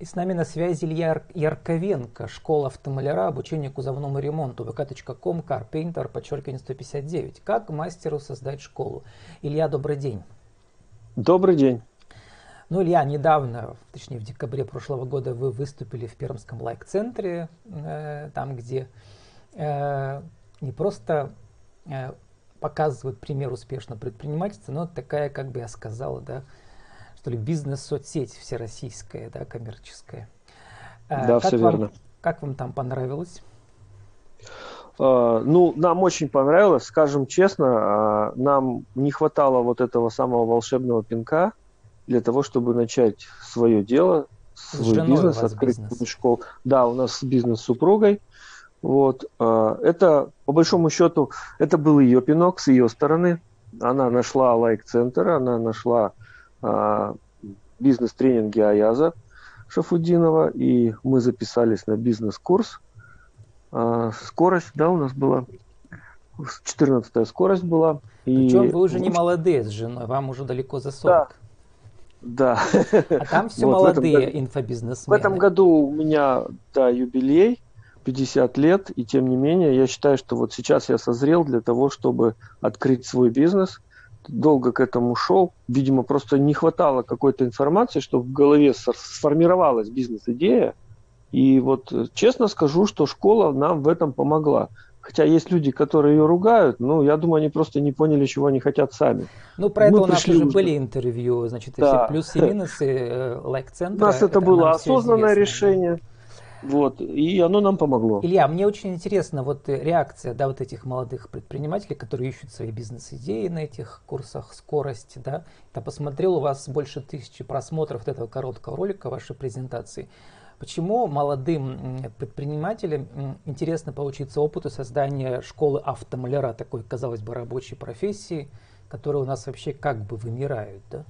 И с нами на связи Илья Ярковенко, школа автомаляра, обучение кузовному ремонту, vk.com, carpainter, подчеркивание 159. Как мастеру создать школу? Илья, добрый день. Добрый день. Ну, Илья, недавно, точнее в декабре прошлого года вы выступили в Пермском лайк-центре, э, там, где э, не просто э, показывают пример успешного предпринимательства, но такая, как бы я сказал, да, что ли, бизнес-соцсеть всероссийская, да, коммерческая. А, да, как все вам, верно. Как вам там понравилось? Uh, ну, нам очень понравилось, скажем честно, uh, нам не хватало вот этого самого волшебного пинка для того, чтобы начать свое дело, свой бизнес, открыть бизнес. школу. Да, у нас бизнес с супругой. Вот. Uh, это, по большому счету, это был ее пинок с ее стороны. Она нашла лайк-центр, она нашла а, бизнес-тренинге Аяза Шафудинова, и мы записались на бизнес-курс. А, скорость, да, у нас была 14 скорость была. Причем и... вы уже не молодые с женой, вам уже далеко за 40. Да. А там все вот молодые в этом, инфобизнесмены. В этом году у меня, да, юбилей, 50 лет, и тем не менее я считаю, что вот сейчас я созрел для того, чтобы открыть свой бизнес – долго к этому шел. Видимо, просто не хватало какой-то информации, чтобы в голове сформировалась бизнес-идея. И вот э, честно скажу, что школа нам в этом помогла. Хотя есть люди, которые ее ругают, но я думаю, они просто не поняли, чего они хотят сами. Ну, про Мы это у нас уже были интервью, значит, да. все плюсы и минусы э, лайк-центра. У нас это, это было осознанное решение. Вот, и оно нам помогло. Илья, мне очень интересна вот реакция, да, вот этих молодых предпринимателей, которые ищут свои бизнес-идеи на этих курсах скорости, да. Я посмотрел, у вас больше тысячи просмотров этого короткого ролика, вашей презентации. Почему молодым предпринимателям интересно поучиться опыту создания школы автомаляра, такой, казалось бы, рабочей профессии, которые у нас вообще как бы вымирают, да?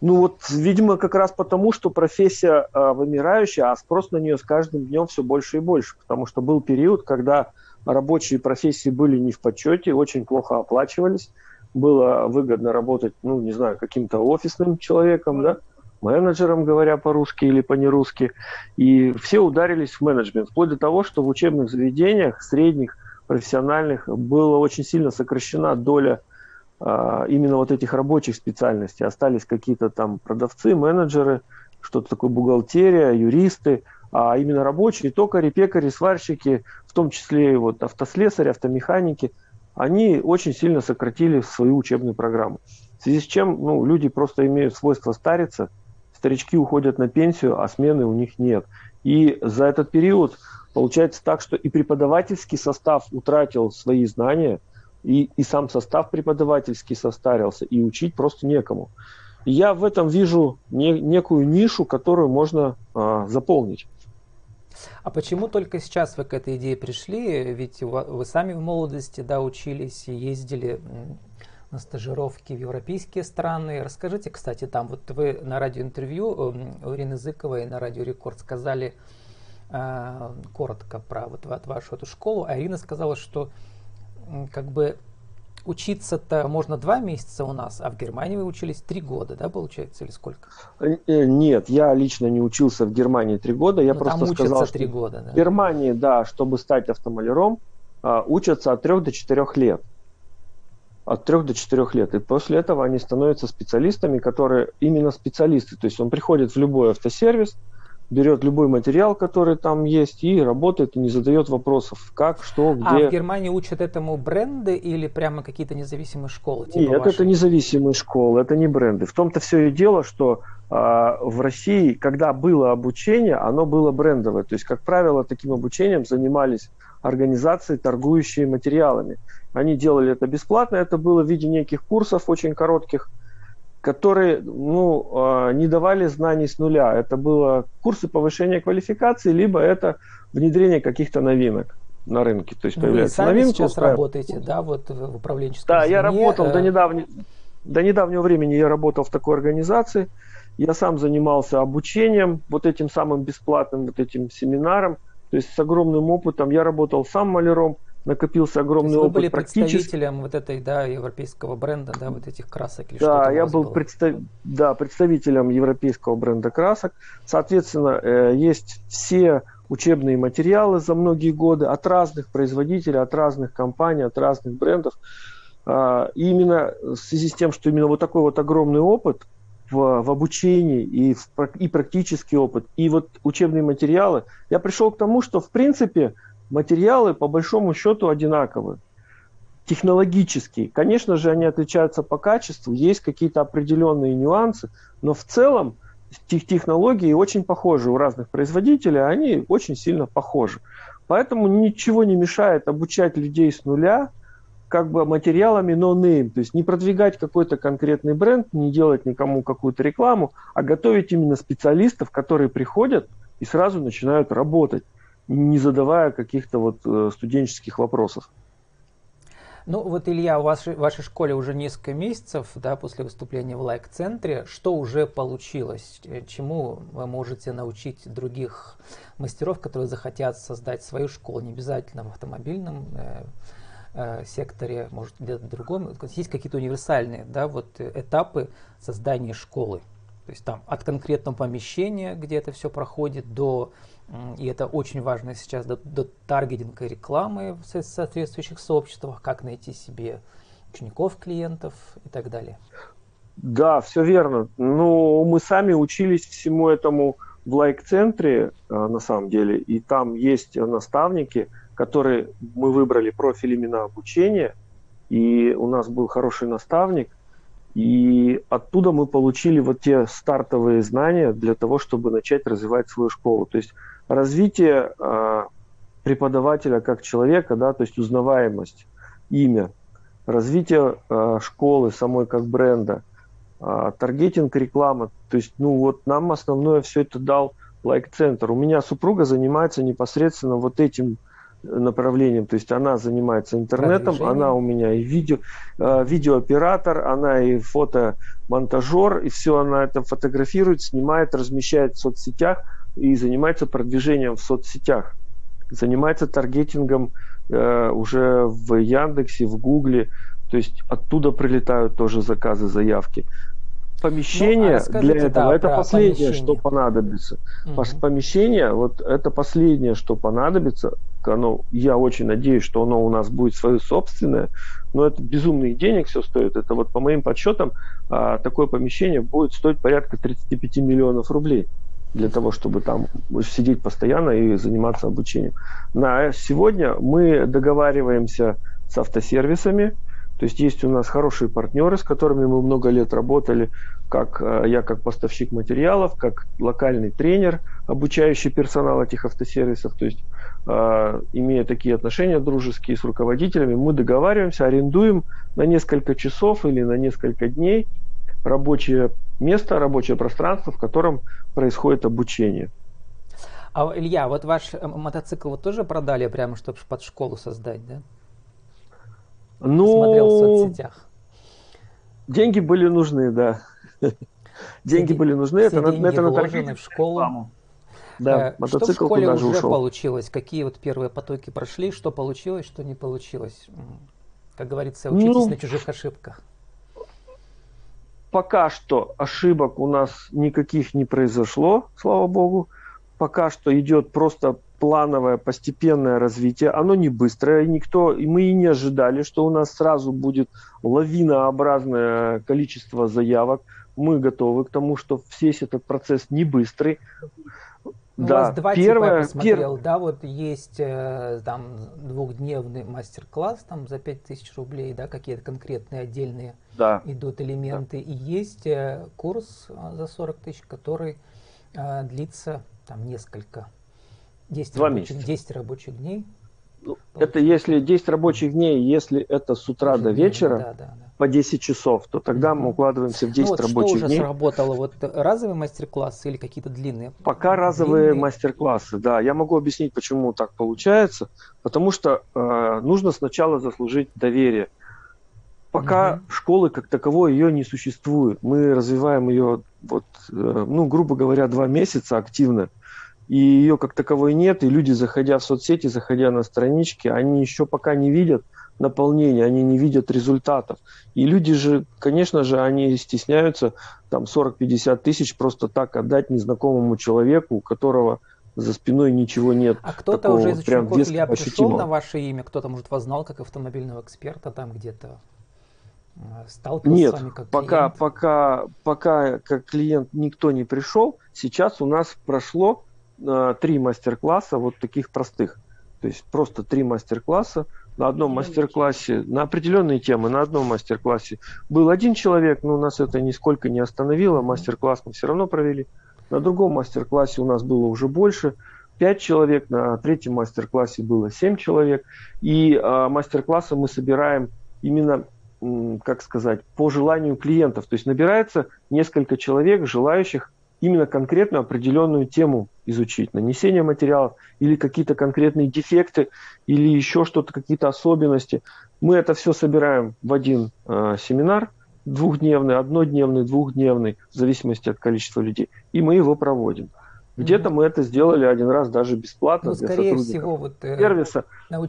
Ну вот, видимо, как раз потому, что профессия э, вымирающая, а спрос на нее с каждым днем все больше и больше. Потому что был период, когда рабочие профессии были не в почете, очень плохо оплачивались. Было выгодно работать, ну, не знаю, каким-то офисным человеком, да, менеджером, говоря по-русски или по-нерусски. И все ударились в менеджмент. Вплоть до того, что в учебных заведениях, средних, профессиональных, была очень сильно сокращена доля именно вот этих рабочих специальностей. Остались какие-то там продавцы, менеджеры, что-то такое бухгалтерия, юристы, а именно рабочие, токари, пекари, сварщики, в том числе и вот автослесари, автомеханики, они очень сильно сократили свою учебную программу. В связи с чем ну, люди просто имеют свойство стариться, старички уходят на пенсию, а смены у них нет. И за этот период получается так, что и преподавательский состав утратил свои знания – и, и сам состав преподавательский состарился, и учить просто некому. И я в этом вижу не, некую нишу, которую можно а, заполнить. А почему только сейчас вы к этой идее пришли? Ведь вы сами в молодости да, учились и ездили на стажировки в европейские страны. Расскажите, кстати, там вот вы на радиоинтервью у Ирины Зыковой на Радио Рекорд сказали э, коротко про вот, вашу эту школу, а Ирина сказала, что как бы учиться-то можно два месяца у нас, а в Германии вы учились три года, да, получается, или сколько? Э, э, нет, я лично не учился в Германии три года, я ну, просто сказал, что года, да? в Германии, да, чтобы стать автомаляром, а, учатся от трех до четырех лет. От трех до четырех лет. И после этого они становятся специалистами, которые именно специалисты. То есть он приходит в любой автосервис, берет любой материал, который там есть, и работает, и не задает вопросов, как, что, где. А в Германии учат этому бренды или прямо какие-то независимые школы? Типа Нет, вашей? это независимые школы, это не бренды. В том-то все и дело, что а, в России, когда было обучение, оно было брендовое. То есть, как правило, таким обучением занимались организации, торгующие материалами. Они делали это бесплатно, это было в виде неких курсов очень коротких, которые ну, а, не давали знаний с нуля. Это было курсы повышения квалификации, либо это внедрение каких-то новинок на рынке. То есть появляется Вы сами новинка, сейчас устраивает... работаете, да, вот в управленческом Да, звене. я работал до, э, недавнего, до недавнего времени, я работал в такой организации. Я сам занимался обучением, вот этим самым бесплатным, вот этим семинаром. То есть с огромным опытом. Я работал сам маляром, накопился огромный То есть вы опыт. были представителем вот этой, да, европейского бренда, да, вот этих красок или Да, я был представ... да, представителем европейского бренда красок. Соответственно, э, есть все учебные материалы за многие годы от разных производителей, от разных компаний, от разных брендов. А, и именно в связи с тем, что именно вот такой вот огромный опыт в, в обучении и, в, и практический опыт, и вот учебные материалы, я пришел к тому, что в принципе материалы по большому счету одинаковы. Технологические. Конечно же, они отличаются по качеству, есть какие-то определенные нюансы, но в целом технологии очень похожи у разных производителей, они очень сильно похожи. Поэтому ничего не мешает обучать людей с нуля, как бы материалами no-name, то есть не продвигать какой-то конкретный бренд, не делать никому какую-то рекламу, а готовить именно специалистов, которые приходят и сразу начинают работать не задавая каких-то вот э, студенческих вопросов. Ну вот, Илья, в вашей школе уже несколько месяцев, да, после выступления в лайк-центре. Что уже получилось? Э, чему вы можете научить других мастеров, которые захотят создать свою школу, не обязательно в автомобильном э, э, секторе, может, где-то другом? Есть какие-то универсальные, да, вот этапы создания школы? То есть там от конкретного помещения, где это все проходит, до и это очень важно сейчас до, до таргетинга рекламы в соответствующих сообществах, как найти себе учеников, клиентов и так далее. Да, все верно. Ну, мы сами учились всему этому в лайк-центре, э, на самом деле, и там есть наставники, которые мы выбрали профиль именно обучения, и у нас был хороший наставник, и оттуда мы получили вот те стартовые знания для того, чтобы начать развивать свою школу. То есть развитие э, преподавателя как человека, да, то есть узнаваемость, имя, развитие э, школы самой как бренда, э, таргетинг, реклама. То есть, ну вот нам основное все это дал лайк-центр. У меня супруга занимается непосредственно вот этим направлением, то есть она занимается интернетом, она у меня и видео, э, видеооператор, она и фотомонтажер, и все она это фотографирует, снимает, размещает в соцсетях, и занимается продвижением в соцсетях, занимается таргетингом э, уже в Яндексе, в Гугле, то есть оттуда прилетают тоже заказы, заявки. Помещение ну, а для этого да, это последнее, что понадобится. Угу. Помещение, вот это последнее, что понадобится. Оно, я очень надеюсь, что оно у нас будет свое собственное, но это безумные денег все стоит. Это вот по моим подсчетам а, такое помещение будет стоить порядка 35 миллионов рублей для того, чтобы там сидеть постоянно и заниматься обучением. На сегодня мы договариваемся с автосервисами, то есть есть у нас хорошие партнеры, с которыми мы много лет работали, как э, я как поставщик материалов, как локальный тренер, обучающий персонал этих автосервисов. То есть э, имея такие отношения дружеские с руководителями, мы договариваемся, арендуем на несколько часов или на несколько дней рабочее место, рабочее пространство, в котором происходит обучение. А Илья, вот ваш э, мотоцикл вы тоже продали прямо, чтобы под школу создать, да? Ну, Смотрел в соцсетях. Деньги были нужны, да. Деньги были нужны, это, деньги это на в школу. Да, мотоцикл что в школе уже ушел. получилось? Какие вот первые потоки прошли? Что получилось, что не получилось? Как говорится, учитесь ну, на чужих ошибках пока что ошибок у нас никаких не произошло, слава богу. Пока что идет просто плановое, постепенное развитие. Оно не быстрое, никто, и мы и не ожидали, что у нас сразу будет лавинообразное количество заявок. Мы готовы к тому, что весь этот процесс не быстрый. Ну, да, у вас два первое, типа я посмотрел, пер... да, вот есть э, там двухдневный мастер-класс там за 5000 рублей, да, какие-то конкретные отдельные да. идут элементы, да. и есть э, курс э, за 40 тысяч, который э, длится там несколько, 10 Два рабочих, 10 рабочих дней. Ну, это если 10 рабочих дней, если это с утра до вечера, да, да, да по 10 часов, то тогда мы укладываемся в 10 ну, вот рабочих что дней. Уже сработало? Вот разовые мастер-классы или какие-то длинные? Пока разовые мастер-классы, да. Я могу объяснить, почему так получается. Потому что э, нужно сначала заслужить доверие. Пока угу. школы как таковой ее не существует. Мы развиваем ее, вот, э, ну, грубо говоря, два месяца активно. и ее как таковой нет, и люди, заходя в соцсети, заходя на странички, они еще пока не видят наполнения, они не видят результатов. И люди же, конечно же, они стесняются там 40-50 тысяч просто так отдать незнакомому человеку, у которого за спиной ничего нет. А кто-то уже из учеников Илья пришел на ваше имя, кто-то, может, вас знал как автомобильного эксперта там где-то? Э, сталкивался Нет, с вами как пока, клиент? пока, пока как клиент никто не пришел. Сейчас у нас прошло э, три мастер-класса вот таких простых. То есть просто три мастер-класса. На одном мастер-классе, на определенные темы, на одном мастер-классе был один человек, но нас это нисколько не остановило. Мастер-класс мы все равно провели. На другом мастер-классе у нас было уже больше. пять человек, на третьем мастер-классе было семь человек. И э, мастер-классы мы собираем именно как сказать, по желанию клиентов. То есть набирается несколько человек, желающих именно конкретную определенную тему изучить, нанесение материалов или какие-то конкретные дефекты или еще что-то, какие-то особенности. Мы это все собираем в один э, семинар, двухдневный, однодневный, двухдневный, в зависимости от количества людей, и мы его проводим. Где-то мы это сделали один раз даже бесплатно ну, для скорее всего, вот, э, сервиса,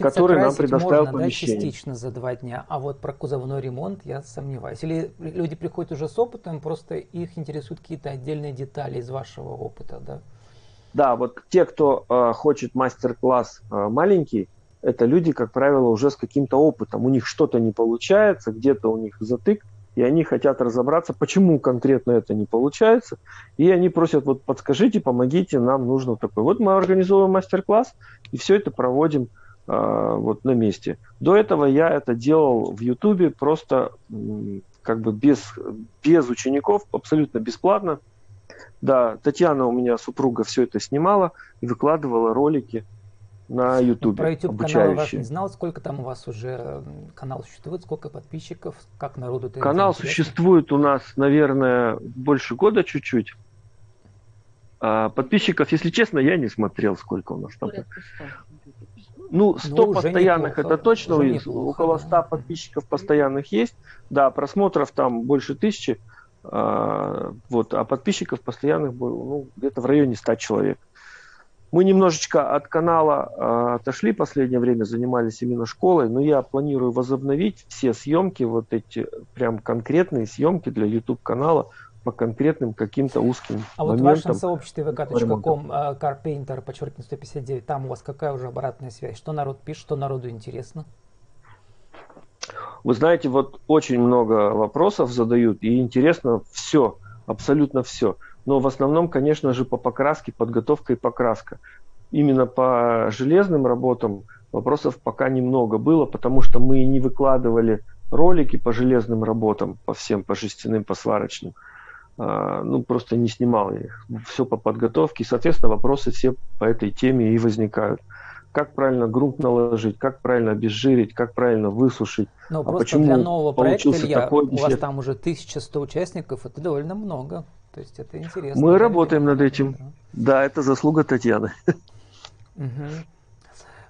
который нам предоставил можно, помещение. Да, частично за два дня, а вот про кузовной ремонт я сомневаюсь. Или люди приходят уже с опытом, просто их интересуют какие-то отдельные детали из вашего опыта, да? Да, вот те, кто э, хочет мастер-класс э, маленький, это люди, как правило, уже с каким-то опытом. У них что-то не получается, где-то у них затык, и они хотят разобраться, почему конкретно это не получается, и они просят, вот подскажите, помогите, нам нужно такое. Вот мы организовываем мастер-класс, и все это проводим э, вот на месте. До этого я это делал в Ютубе просто как бы без, без учеников, абсолютно бесплатно. Да, Татьяна у меня, супруга, все это снимала и выкладывала ролики на YouTube. Про YouTube канал ваш не знал, сколько там у вас уже канал существует, сколько подписчиков, как народу это Канал интересно? существует у нас, наверное, больше года чуть-чуть. А подписчиков, если честно, я не смотрел, сколько у нас там. Ну, 100 ну, постоянных неплохо, это точно, неплохо, около 100 да. подписчиков постоянных есть. Да, просмотров там больше тысячи. А, вот, а подписчиков постоянных было ну, где-то в районе 100 человек. Мы немножечко от канала э, отошли последнее время, занимались именно школой, но я планирую возобновить все съемки, вот эти прям конкретные съемки для YouTube канала по конкретным каким-то узким А вот в вашем сообществе vk.com uh, carpainter, подчеркивание 159, там у вас какая уже обратная связь? Что народ пишет, что народу интересно? Вы знаете, вот очень много вопросов задают, и интересно все, абсолютно все но в основном, конечно же, по покраске, подготовка и покраска. Именно по железным работам вопросов пока немного было, потому что мы не выкладывали ролики по железным работам, по всем, по жестяным, по сварочным. А, ну, просто не снимал я их. Все по подготовке. И, соответственно, вопросы все по этой теме и возникают. Как правильно грунт наложить, как правильно обезжирить, как правильно высушить. Но а просто почему для нового проекта, Илья, такой у вас там уже 1100 участников, это довольно много. То есть это интересно. Мы работаем над этим. Да. да, это заслуга Татьяны. Угу.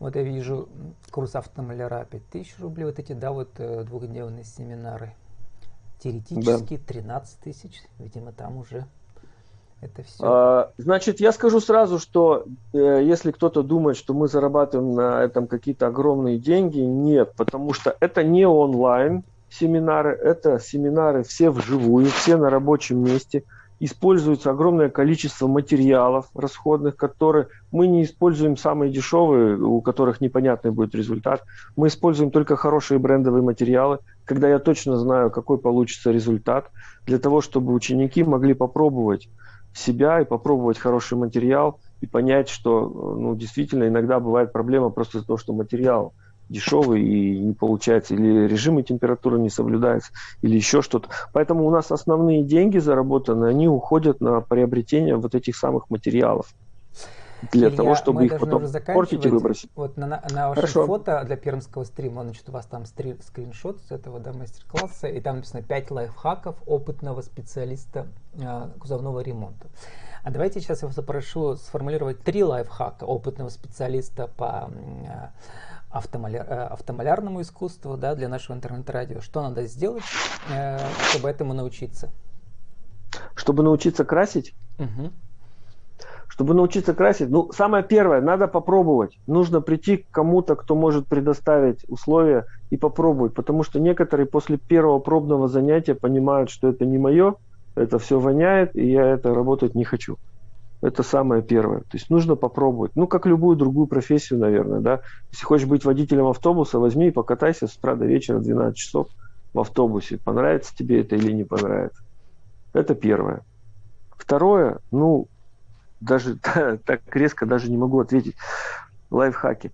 Вот я вижу курс автомаляра 5000 рублей, вот эти, да, вот э, двухдневные семинары. Теоретически да. 13 тысяч, видимо, там уже это все. А, значит, я скажу сразу, что э, если кто-то думает, что мы зарабатываем на этом какие-то огромные деньги, нет, потому что это не онлайн семинары, это семинары все вживую, все на рабочем месте используется огромное количество материалов расходных, которые мы не используем самые дешевые, у которых непонятный будет результат. Мы используем только хорошие брендовые материалы, когда я точно знаю, какой получится результат, для того, чтобы ученики могли попробовать себя и попробовать хороший материал и понять, что ну, действительно иногда бывает проблема просто из-за того, что материал – дешевый и не получается, или режимы температуры не соблюдаются, или еще что-то. Поэтому у нас основные деньги заработанные, они уходят на приобретение вот этих самых материалов для Илья, того, чтобы их потом портить и выбросить. Вот на, на вашем Хорошо. фото для пермского стрима, значит, у вас там стри, скриншот с этого да, мастер-класса, и там написано 5 лайфхаков опытного специалиста э, кузовного ремонта. А давайте сейчас я вас попрошу сформулировать три лайфхака опытного специалиста по э, автомаляр, э, автомалярному искусству, да, для нашего интернет-радио. Что надо сделать, э, чтобы этому научиться? Чтобы научиться красить? Угу. Чтобы научиться красить, ну, самое первое, надо попробовать. Нужно прийти к кому-то, кто может предоставить условия и попробовать. Потому что некоторые после первого пробного занятия понимают, что это не мое, это все воняет, и я это работать не хочу. Это самое первое. То есть нужно попробовать. Ну, как любую другую профессию, наверное, да. Если хочешь быть водителем автобуса, возьми и покатайся с утра до вечера 12 часов в автобусе. Понравится тебе это или не понравится. Это первое. Второе, ну, даже так резко даже не могу ответить. Лайфхаки.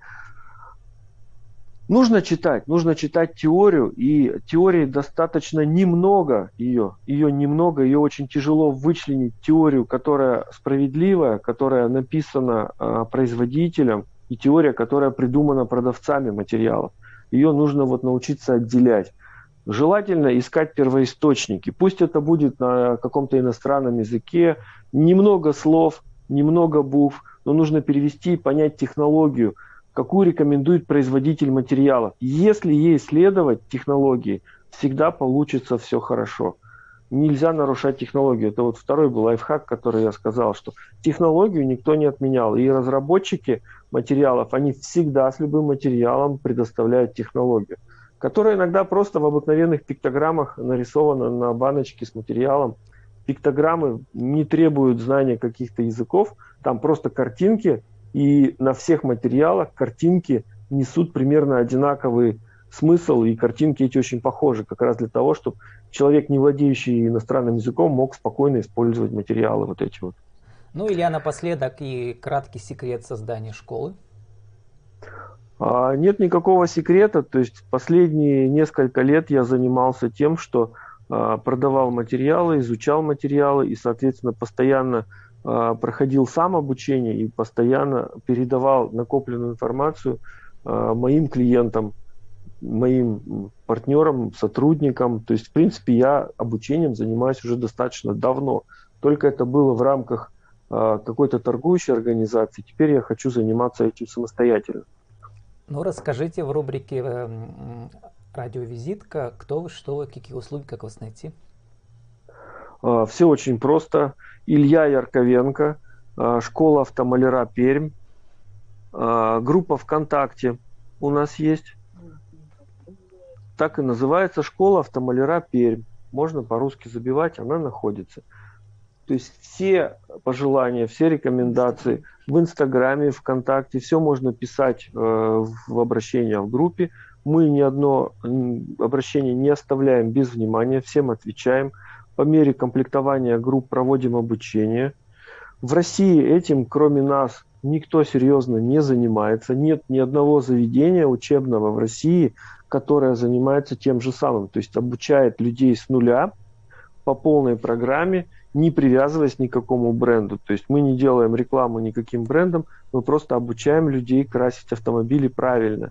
Нужно читать, нужно читать теорию, и теории достаточно немного ее, ее немного, ее очень тяжело вычленить теорию, которая справедливая, которая написана э, производителем, и теория, которая придумана продавцами материалов. Ее нужно вот научиться отделять. Желательно искать первоисточники. Пусть это будет на каком-то иностранном языке, немного слов, немного букв, но нужно перевести и понять технологию – какую рекомендует производитель материала. Если ей следовать технологии, всегда получится все хорошо. Нельзя нарушать технологию. Это вот второй был лайфхак, который я сказал, что технологию никто не отменял. И разработчики материалов, они всегда с любым материалом предоставляют технологию, которая иногда просто в обыкновенных пиктограммах нарисована на баночке с материалом. Пиктограммы не требуют знания каких-то языков, там просто картинки и на всех материалах картинки несут примерно одинаковый смысл, и картинки эти очень похожи, как раз для того, чтобы человек, не владеющий иностранным языком, мог спокойно использовать материалы вот эти вот. Ну, Илья, напоследок и краткий секрет создания школы. А, нет никакого секрета, то есть последние несколько лет я занимался тем, что а, продавал материалы, изучал материалы и, соответственно, постоянно проходил сам обучение и постоянно передавал накопленную информацию а, моим клиентам, моим партнерам, сотрудникам. То есть, в принципе, я обучением занимаюсь уже достаточно давно. Только это было в рамках а, какой-то торгующей организации. Теперь я хочу заниматься этим самостоятельно. Ну, расскажите в рубрике э, «Радиовизитка», кто вы, что вы, какие услуги, как вас найти? Все очень просто. Илья Ярковенко, а, школа автомаляра Пермь, а, группа ВКонтакте у нас есть. Так и называется школа автомаляра Пермь. Можно по-русски забивать, она находится. То есть все пожелания, все рекомендации в Инстаграме, ВКонтакте, все можно писать э, в обращение в группе. Мы ни одно обращение не оставляем без внимания, всем отвечаем. По мере комплектования групп проводим обучение. В России этим, кроме нас, никто серьезно не занимается. Нет ни одного заведения учебного в России, которое занимается тем же самым. То есть обучает людей с нуля по полной программе, не привязываясь ни к какому бренду. То есть мы не делаем рекламу никаким брендом, мы просто обучаем людей красить автомобили правильно.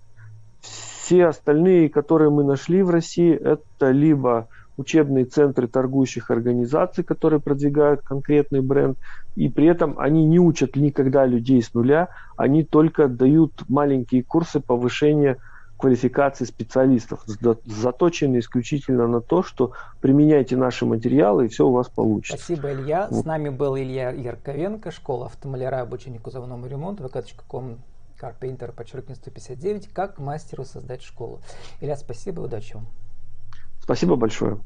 Все остальные, которые мы нашли в России, это либо учебные центры торгующих организаций, которые продвигают конкретный бренд, и при этом они не учат никогда людей с нуля, они только дают маленькие курсы повышения квалификации специалистов, заточены исключительно на то, что применяйте наши материалы, и все у вас получится. Спасибо, Илья. Вот. С нами был Илья Ярковенко, школа автомаляра обучения кузовному ремонту, vk.com Carpainter, подчеркивание 159, как мастеру создать школу. Илья, спасибо удачи вам. Спасибо большое.